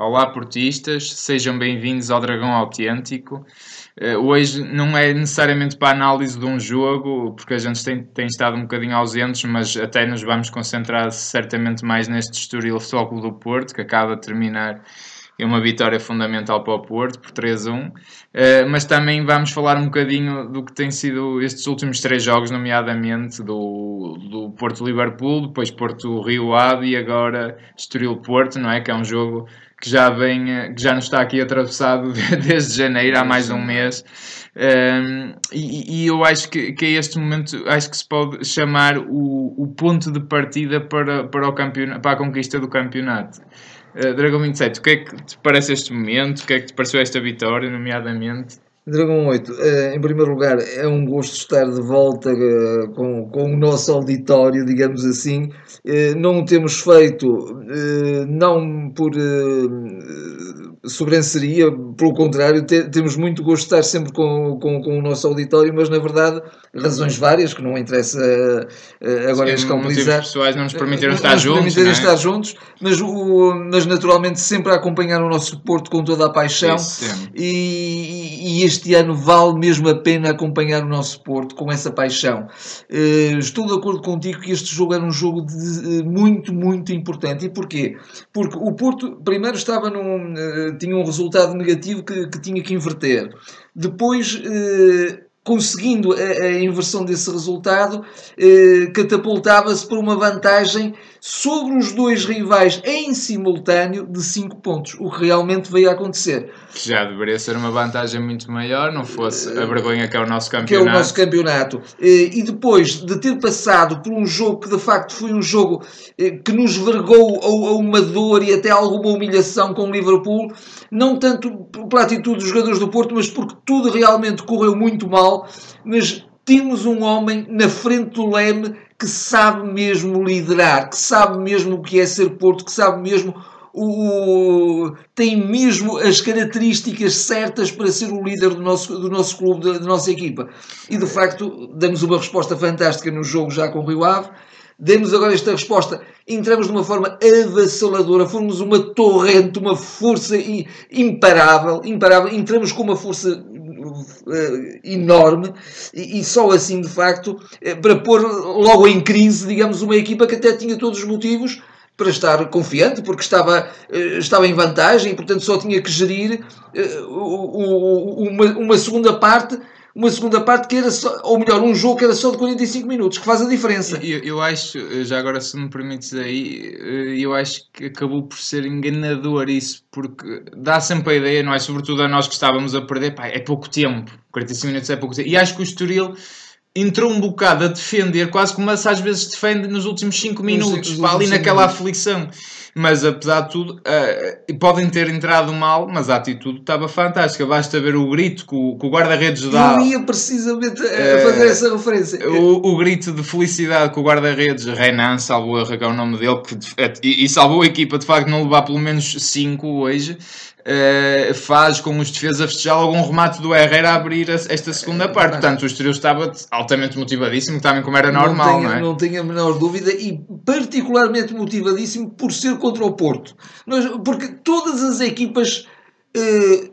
Olá, portistas, sejam bem-vindos ao Dragão Autêntico. Uh, hoje não é necessariamente para análise de um jogo, porque a gente tem, tem estado um bocadinho ausentes, mas até nos vamos concentrar certamente mais neste Estoril Futebol do Porto, que acaba de terminar é uma vitória fundamental para o Porto por 3-1, uh, eh, mas também vamos falar um bocadinho do que tem sido estes últimos três jogos, nomeadamente do, do Porto-Liverpool, depois Porto-Rio Ave e agora Estoril-Porto, não é? Que é um jogo que já vem, eh, que já nos está aqui atravessado desde janeiro, há mais de um mês. Um, ehm, e, e, eu acho que, que este momento acho que se pode chamar o, o ponto de partida para, para, o campeonato, para a conquista do campeonato. Uh, Dragão 27, o que é que te parece este momento? O que é que te pareceu esta vitória, nomeadamente? Dragão 8, eh, em primeiro lugar, é um gosto estar de volta eh, com, com o nosso auditório, digamos assim. Não o temos feito, não por sobranceria, pelo contrário, temos muito gosto de estar sempre com, com, com, o nosso auditório, mas na verdade, razões várias, que não interessa uh, agora descalculizar. pessoais não nos permitiram estar nos juntos. Permitiram é? estar juntos, mas, o, mas naturalmente sempre a acompanhar o nosso Porto com toda a paixão. E, e, este ano vale mesmo a pena acompanhar o nosso Porto com essa paixão. Uh, estou de acordo contigo que este jogo era um jogo de, muito, muito importante. E porquê? Porque o Porto primeiro estava num tinha um resultado negativo que, que tinha que inverter. Depois, eh, conseguindo a, a, inversão desse resultado, eh, catapultava-se para uma vantagem sobre os dois rivais em simultâneo de 5 pontos, o que realmente veio a acontecer. Que já deveria ser uma vantagem muito maior, não fosse a vergonha que é o nosso campeonato. Que é o nosso campeonato. Eh, e depois de ter passado por um jogo que de facto foi um jogo eh, que nos vergou a uma dor e até alguma humilhação com o Liverpool, não tanto pela atitude dos jogadores do Porto, mas porque tudo realmente correu muito mal, mas temos um homem na frente do leme que sabe mesmo liderar, que sabe mesmo o que é ser Porto, que sabe mesmo o, tem mesmo as características certas para ser o líder do nosso, do nosso clube, da, da nossa equipa. E de facto, damos uma resposta fantástica no jogo já com o Rio Ave. Demos agora esta resposta, entramos de uma forma avassaladora, fomos uma torrente, uma força imparável, imparável, entramos com uma força uh, enorme e, só assim, de facto, uh, para pôr logo em crise, digamos, uma equipa que até tinha todos os motivos para estar confiante, porque estava, uh, estava em vantagem e, portanto, só tinha que gerir uma, uma segunda parte uma segunda parte que era só, ou melhor, um jogo que era só de 45 minutos, que faz a diferença. Eu, eu acho, já agora se me permites aí, eh, eu acho que acabou por ser enganador isso, porque dá sempre a ideia, não é? Sobretudo a nós que estávamos a perder, pá, é pouco tempo, 45 minutos é pouco tempo. E acho que o Estoril entrou um bocado a defender, quase como às vezes defende nos últimos 5 minutos, pá, ali naquela aflição mas apesar de tudo, uh, podem ter entrado mal, mas a atitude estava fantástica. Basta ver o grito que o, o guarda-redes dá. Eu ia precisamente uh, fazer essa referência. O, o, grito de felicidade que o guarda-redes, Renan, salvou a é o nome dele, que, e, e salvou a equipa de facto não levar pelo menos 5 hoje. Uh, faz com os defesas festejar algum remate do Herrera a abrir esta segunda parte. Portanto, o Estoril estava altamente motivadíssimo, também como era normal, não, tenho, não é? Não tenho a menor dúvida e particularmente motivadíssimo por ser contra o Porto. porque todas as equipas uh,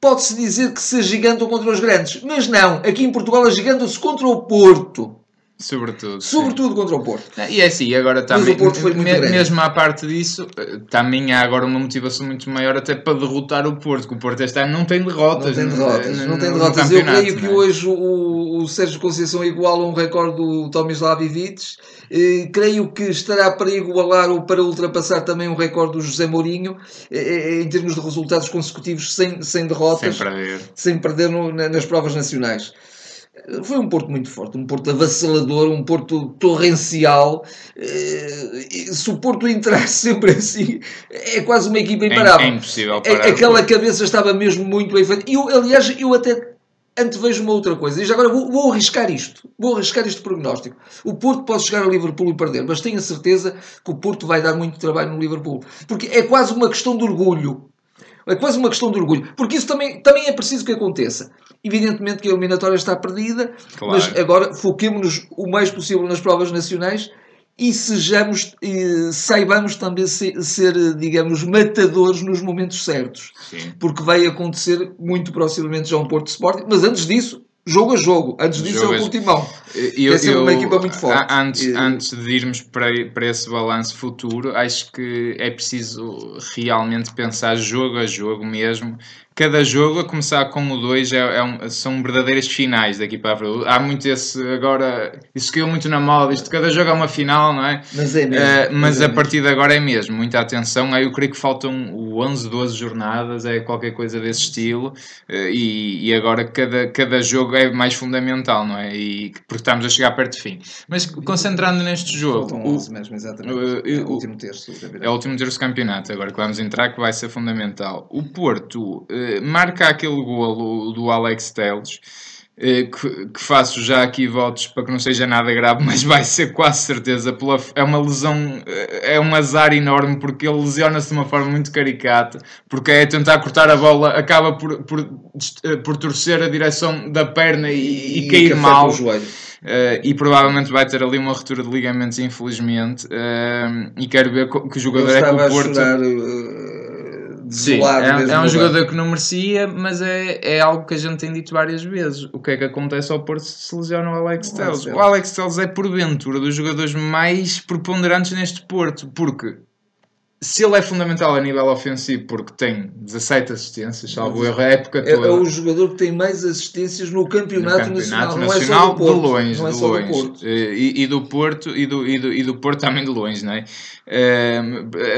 pode-se dizer que se agigantam contra os grandes, mas não. Aqui em Portugal agigantam-se contra o Porto. Sobretudo. Sobretudo sim. contra o Porto. E é assim, agora também, me, mesmo à parte disso, eh, também há agora uma motivação muito maior até para derrotar o Porto, que o Porto este ano não tem derrotas. Não tem derrotas. No, não tem derrotas. Eu creio que é? hoje o, o Sérgio Conceição iguala um recorde do Tomislav Ivic. Eh, creio que estará para igualar ou para ultrapassar também um recorde do José Mourinho eh, em termos de resultados consecutivos sem, sem derrotas. Sem perder. Sem perder no, nas provas nacionais. Foi um Porto muito forte, um Porto avassalador, um Porto torrencial. Eh, se o Porto entrar sempre assim, é quase uma equipa imparável. É, é impossível parar. Aquela cabeça estava mesmo muito bem feita. Eu, aliás, eu até antevejo uma outra coisa. E já agora vou, vou, arriscar isto. Vou arriscar este prognóstico. O Porto pode chegar ao Liverpool e perder, mas tenho a certeza que o Porto vai dar muito trabalho no Liverpool. Porque é quase uma questão de orgulho. É quase uma questão de orgulho. Porque isso também, também é preciso que aconteça. Evidentemente que a eliminatória está perdida, claro. mas agora foquemos-nos o mais possível nas provas nacionais e sejamos, e saibamos também ser, ser, digamos, matadores nos momentos certos. Sim. Porque vai acontecer muito proximamente já um Porto Sporting, mas antes disso, jogo a jogo. Antes disso Jogo é o Portimão. Eu, é sempre uma equipa muito forte. Antes, E- antes de irmos para, para esse balanço futuro, acho que é preciso realmente pensar jogo a jogo mesmo. Cada jogo, a começar com o 2, é, é um- são verdadeiras finais daqui para a frente. Há muito esse agora. Isso caiu muito na moda. Isto, cada jogo é uma final, não é? Mas é mesmo. Eh, mas é a mesmo. partir de agora é mesmo, muita atenção. Aí eu creio que faltam o 11, 12 jornadas, é qualquer coisa desse estilo. Eh, e, e agora cada, cada jogo é mais fundamental, não é? E, porque estamos a chegar perto do fim. Mas concentrando neste jogo, Faltam o- 11 mesmo, exatamente. o- é o o- último terço do é o campeonato. último terço do campeonato, agora que vamos entrar, que vai ser fundamental. O Porto marca aquele golo do Alex Teles, eh, que, que faço já aqui votos para que não seja nada grave, mas vai ser quase certeza. Pela, é uma lesão, eh, é um azar enorme, porque ele lesiona-se de uma forma muito caricata, porque é tentar cortar a bola, acaba por, por, eh, por torcer a direção da perna e, e cair afeta mal. Uh, e provavelmente vai ter ali uma ruptura de ligamentos, infelizmente. Uh, e quero ver que jogador é que o Porto. chorar uh, Sim, é, é um o jogador que não merecia, mas é, é algo que a gente tem dito várias vezes. O que é que acontece ao Porto se se lesiona o Alex? Telles. O Alex Telles é, porventura, dos jogadores mais preponderantes neste Porto, porque se ele é fundamental a nível ofensivo, porque tem 17 assistências, salvo erro, a época É, toda. é o jogador que tem mais assistências no campeonato, no nacional. campeonato Não é nacional do Porto. de longe, não é de longe. do Porto. Eh, E, e do Porto e do, e, do, e do Porto também de longe, não é?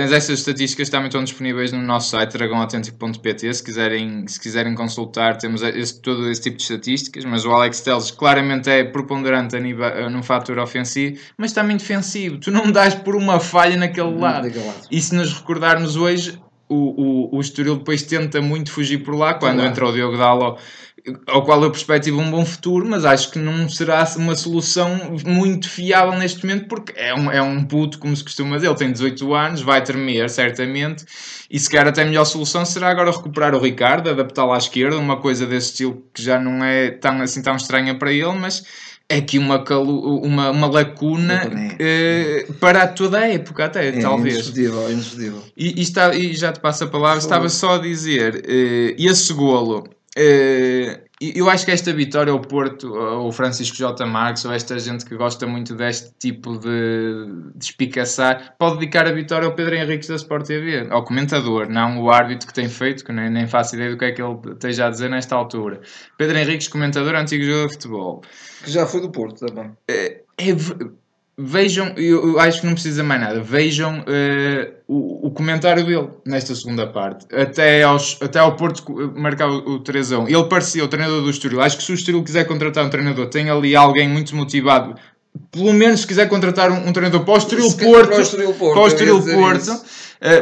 Mas essas estatísticas também estão disponíveis no nosso site dragãoautêntico.pt se quiserem, se quiserem consultar temos esse, todo esse tipo de estatísticas mas o Alex Telles claramente é preponderante a nível, eh, num fator ofensivo mas também defensivo, tu não dás por uma falha naquele lado Daquele lado. e se nos recordarmos hoje, o, o, o Estoril depois tenta muito fugir por lá, quando Claro. entra o Diogo Dalo, ao qual eu perspectivo um bom futuro, mas acho que não será uma solução muito fiável neste momento, porque é um, é um puto, como se costuma dizer, ele tem 18 anos, vai tremer, certamente, e se calhar até a melhor solução será agora recuperar o Ricardo, adaptá-lo à esquerda, uma coisa desse estilo que já não é tão, assim tão estranha para ele, mas aqui uma, calu- uma, uma lacuna eh, para toda a época até, É talvez. indiscutível, é indiscutível. E, e está, e já te passo a palavra, estava só a dizer, eh, esse golo, eh, eu acho que esta vitória, o Porto, ou o Francisco J. Marques, ou esta gente que gosta muito deste tipo de, de espicaçar, pode dedicar a vitória ao Pedro Henriques da Sport TV, ao comentador, não o árbitro que tem feito, que nem, nem faço ideia do que é que ele esteja a dizer nesta altura. Pedro Henriques, comentador, antigo jogador de futebol. Que já foi do Porto também. É, ve- vejam, eu, eu acho que não precisa mais nada. Vejam eh, o, o comentário dele nesta segunda parte, até, aos, até ao Porto marcar o, o 3 a 1. Ele parecia o treinador do Estoril. Acho que se o Estoril quiser contratar um treinador, tem ali alguém muito motivado. Pelo menos se quiser contratar um, um treinador para o Estoril Porto, Porto, para o Estoril Porto,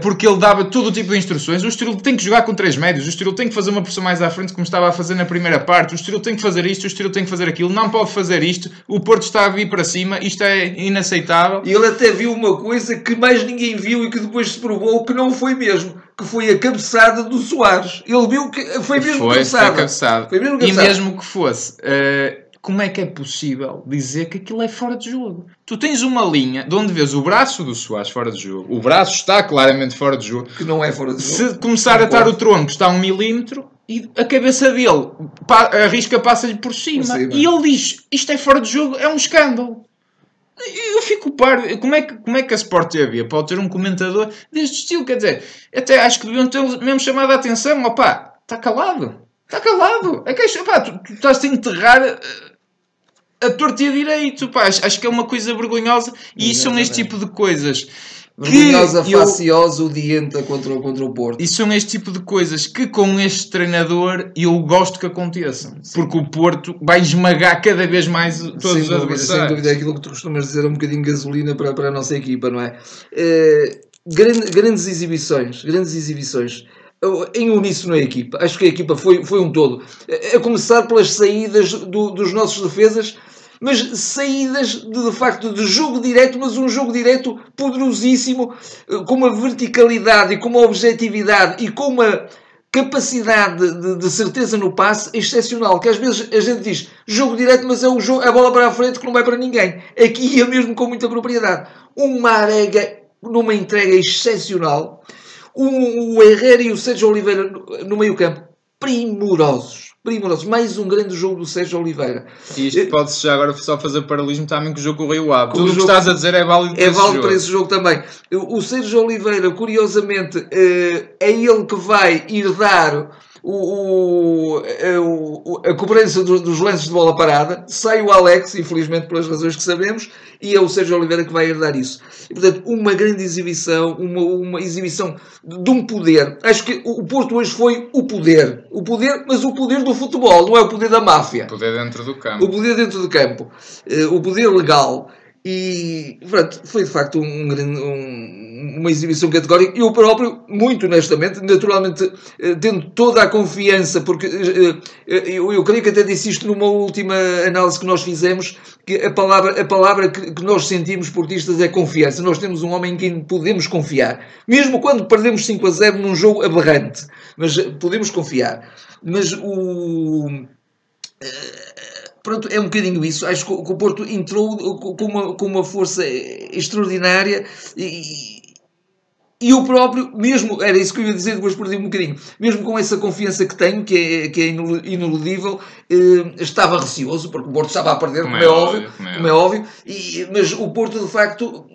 porque ele dava todo o tipo de instruções. O Estoril tem que jogar com três médios, o Estoril tem que fazer uma pressão mais à frente, como estava a fazer na primeira parte. O Estoril tem que fazer isto, o Estoril tem que fazer aquilo, não pode fazer isto. O Porto está a vir para cima, isto é inaceitável. E ele até viu uma coisa que mais ninguém viu e que depois se provou que não foi mesmo. Que foi a cabeçada do Soares. Ele viu que foi mesmo Foi, foi cabeçada. Foi mesmo E cabeçada. mesmo que fosse, eh, como é que é possível dizer que aquilo é fora de jogo? Tu tens uma linha de onde vês o braço do Soares fora de jogo, o braço está claramente fora de jogo. Que não é fora de jogo. Se começar a estar o tronco, está a um milímetro e a cabeça dele, a risca passa-lhe por cima. E ele diz: Isto é fora de jogo, é um escândalo. Eu fico par, como é, que, como é que a Sport TV pode ter um comentador deste estilo? Quer dizer, até acho que deviam ter mesmo chamado a atenção. Opá, está calado, está calado. É que, opá, tu, tu estás a enterrar eh, a torta e a direito. Pá, acho, que é uma coisa vergonhosa e isso são este tipo de coisas. que Vergonhosa, eu- faciosa, odienta contra, contra o Porto. e são este tipo de coisas que com este treinador eu gosto que aconteçam. Porque o Porto vai esmagar cada vez mais todos sem os dúvida, sem adversários. dúvida, é aquilo que tu costumas dizer, é um bocadinho de gasolina para, para a nossa equipa, não é? Eh, grande- grandes exibições, grandes exibições. Eu- Em uníssono a equipa, acho que a equipa foi, foi um todo. A a começar pelas saídas do- dos nossos defesas, mas saídas de, de facto de jogo direto, mas um jogo direto poderosíssimo, eh, com uma verticalidade e com uma objetividade e com uma capacidade de, de, certeza no passe excepcional. Que às vezes a gente diz jogo direto, mas é o jogo, a bola para a frente que não vai para ninguém. Aqui ia mesmo com muita propriedade. Uma arega numa entrega excepcional. O, Herrera e o Sérgio Oliveira no, no meio campo, primorosos primorosos. Mais um grande jogo do Sérgio Oliveira. E isto pode-se já agora só fazer paralelismo também com o jogo com o Rio Ave. Tudo o que estás a dizer é válido para, é válido esse, para esse jogo também. O Sérgio Oliveira, curiosamente, eh, é ele que vai ir dar o, o, a cobrança dos lances de bola parada, sai o Alex, infelizmente pelas razões que sabemos, e é o Sérgio Oliveira que vai herdar isso. E, portanto, uma grande exibição, uma, uma exibição de um poder. Acho que o Porto hoje foi o poder. O poder, mas o poder do futebol, não é o poder da máfia. O poder dentro do campo. O poder dentro do campo. Eh, o poder legal. E pronto, foi de facto um, um, uma exibição categórica. Eu próprio, muito honestamente, naturalmente, eh, tendo toda a confiança, porque eh, eh, eu, eu creio que até disse isto numa última análise que nós fizemos, que a palavra, a palavra que, que nós sentimos portistas é confiança. Nós temos um homem em quem podemos confiar, mesmo quando perdemos 5 a 0 num jogo aberrante, mas podemos confiar. Mas o pronto, é um bocadinho isso. Acho que o Porto entrou com uma, com uma força extraordinária e, e eu próprio, mesmo, era isso que eu ia dizer, depois perdi um bocadinho, mesmo com essa confiança que tenho, que é, que é ineludível, eh, estava receoso, porque o Porto estava a perder, como, é, é óbvio, como é, como é óbvio, e, mas o Porto, de facto,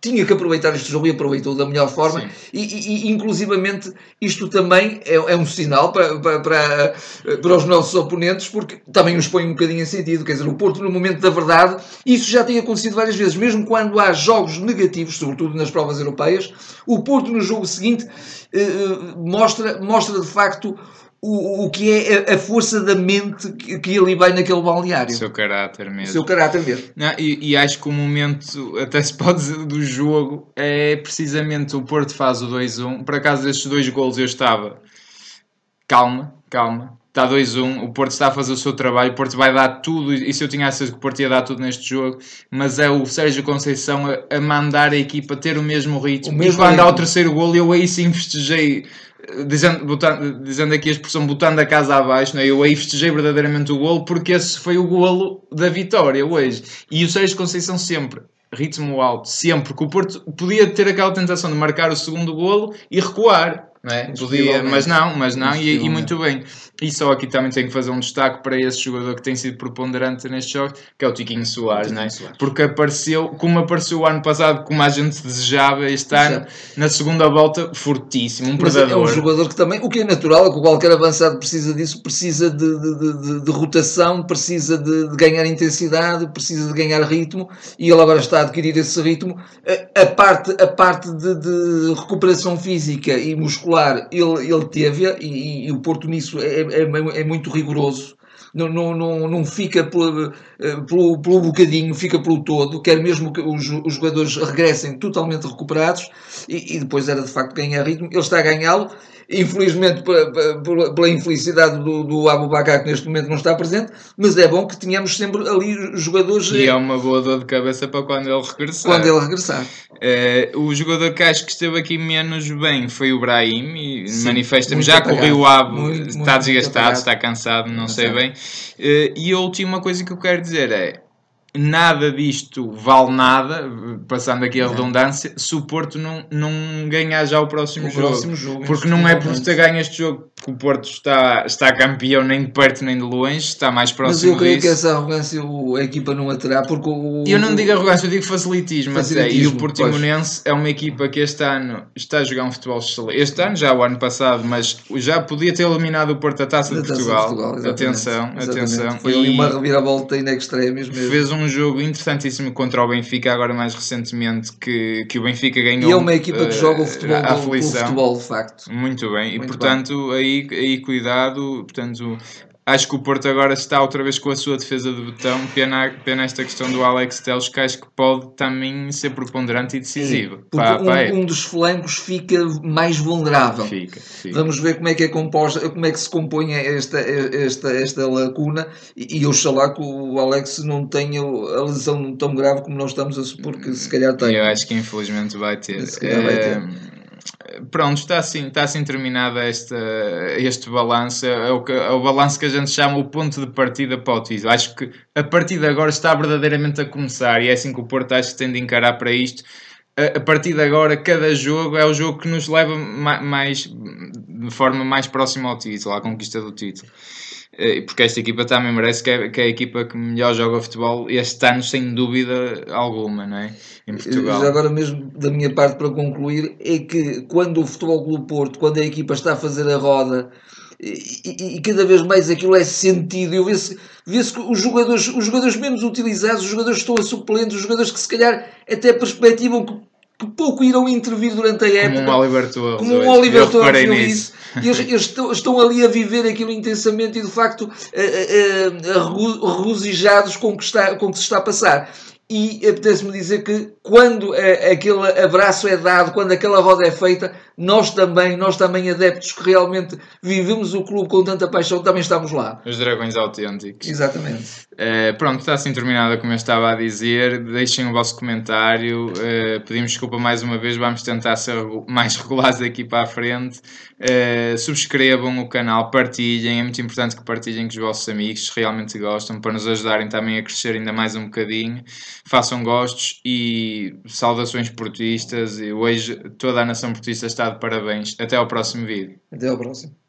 tinha que aproveitar este jogo e aproveitou da melhor forma e, e, e, inclusivamente isto também é, é um sinal para, para, para, para, os nossos oponentes porque também os põe um bocadinho em sentido, quer dizer, o Porto no momento da verdade, isso já tem acontecido várias vezes, mesmo quando há jogos negativos, sobretudo nas provas europeias, o Porto no jogo seguinte mostra, mostra de facto o, o que é a, força da mente que, que ali vai naquele balneário. O seu caráter mesmo. O seu caráter mesmo. Não, e, e, acho que o momento, até se pode dizer, do jogo é precisamente o Porto faz o 2-1. Por acaso, destes dois golos eu estava calma, calma. Está 2-1, o Porto está a fazer o seu trabalho, o Porto vai dar tudo, e se eu tinha a certeza que o Porto ia dar tudo neste jogo, mas é o Sérgio Conceição a, a mandar a equipa ter o mesmo ritmo. O mesmo e quando ritmo. há o terceiro golo, eu aí sim festejei dizendo, botando, dizendo aqui a expressão botando a casa abaixo, né? eu aí festejei verdadeiramente o golo porque esse foi o golo da vitória hoje. E o Sérgio Conceição sempre, ritmo alto, sempre, que o Porto podia ter aquela tentação de marcar o segundo golo e recuar. Não é? Podia, mas não, mas não, e, e, muito bem. E só aqui também tenho que fazer um destaque para esse jogador que tem sido preponderante neste jogo, que é o Tiquinho Soares, é? Soares. porque apareceu, como apareceu o ano passado, como a gente desejava este ano, na segunda volta, fortíssimo, um Mas predador. É um jogador que também, o que é natural, é que qualquer avançado precisa disso, precisa de, de, de, de rotação, precisa de, ganhar intensidade, precisa de ganhar ritmo, e ele agora está a adquirir esse ritmo. A, a parte, a parte de, recuperação física e muscular, ele, ele teve, e, e o Porto nisso é é, é, muito rigoroso. Não, não, não, não fica pelo, eh, pelo, pelo bocadinho, fica pelo todo. Quer mesmo que os, os jogadores regressem totalmente recuperados e, e depois era de facto ganhar ritmo. Ele está a ganhá-lo infelizmente pela, pela infelicidade do, do Abubacar que neste momento não está presente, mas é bom que tenhamos sempre ali jogadores... E é uma boa dor de cabeça para quando ele regressar. Quando ele regressar. Uh, o jogador que acho que esteve aqui menos bem foi o Brahim, e manifesta-me, já correu o Abu, muito, está muito desgastado, está cansado, não sei bem. Uh, e a última coisa que eu quero dizer é, nada disto vale nada, passando aqui a redundância, se o Porto não, não ganhar já o próximo o jogo. Próximo jogo porque não é por ter ganho este jogo que o Porto está, está campeão nem de perto nem de longe, está mais próximo Mas eu creio disso. que essa arrogância a equipa não a terá, porque o, Eu não digo arrogância, eu digo facilitismo, facilitismo é, e o Portimonense pois. é uma equipa que este ano está a jogar um futebol excelente. Este ano, já o ano passado, mas já podia ter eliminado o Porto da Taça de, Portugal. De Portugal atenção, exatamente. atenção. Foi ali uma reviravolta in extremis mesmo. Fez um jogo interessantíssimo contra o Benfica, agora mais recentemente, que, que o Benfica ganhou. E é uma equipa que joga o futebol, a aflição. futebol de facto. Muito bem, Muito e portanto, bem. aí aí, cuidado. Portanto, acho que o Porto agora está outra vez com a sua defesa de botão. Pena, pena esta questão do Alex Teles, que acho que pode também ser preponderante e decisivo. Para, um, para um, dos flancos fica mais vulnerável. Fica, fica, Vamos ver como é que é composta, como é que se compõe esta, esta, esta lacuna e, e oxalá que o Alex não tenha a lesão tão grave como nós estamos a supor que se calhar tem. Eu acho que infelizmente vai ter. Se calhar vai ter. Eh, pronto, está assim, está assim terminada esta, este balanço. É o, é o balanço que a gente chama o ponto de partida para o título. Acho que a partir de agora está verdadeiramente a começar e é assim que o Porto acho que tem de encarar para isto. A, a partir de agora, cada jogo é o jogo que nos leva mais, de forma mais próxima ao título, à conquista do título. Eh, porque esta equipa também merece que é, que é a equipa que melhor joga futebol este ano, sem dúvida alguma, não é? Em Portugal. Já agora mesmo, da minha parte, para concluir, é que quando o Futebol Clube Porto, quando a equipa está a fazer a roda, e, e, e, cada vez mais aquilo é sentido. Eu vê-se vê que os jogadores, os jogadores menos utilizados, os jogadores que estão a suplentes, os jogadores que se calhar até perspectivam que pouco irão intervir durante a época. Como um Oliver Torres. Como um Oliver Torres isso. Eles, eles estão, estão, ali a viver aquilo intensamente e de facto regozijados com o que, está, com o que se está a passar e apetece-me dizer que quando é, aquele abraço é dado, quando aquela roda é feita, nós também, nós também adeptos que realmente vivemos o clube com tanta paixão, também estamos lá. Os dragões autênticos. Exatamente. Uh, pronto, está assim terminada como eu estava a dizer. Deixem o vosso comentário. Uh, pedimos desculpa mais uma vez, vamos tentar ser mais regulares daqui para a frente. Uh, subscrevam o canal, partilhem, é muito importante que partilhem com os vossos amigos se realmente gostam, para nos ajudarem também a crescer ainda mais um bocadinho façam gostos e saudações portistas. E hoje toda a nação portista está de parabéns. Até ao próximo vídeo. Até ao próximo.